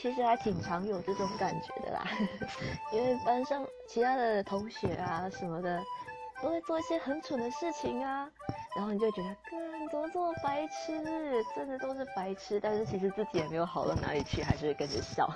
其实还挺常有这种感觉的啦。因为班上其他的同学啊什么的都会做一些很蠢的事情啊然后你就觉得哥你怎么这么白痴？真的都是白痴但是其实自己也没有好到哪里去还是会跟着笑。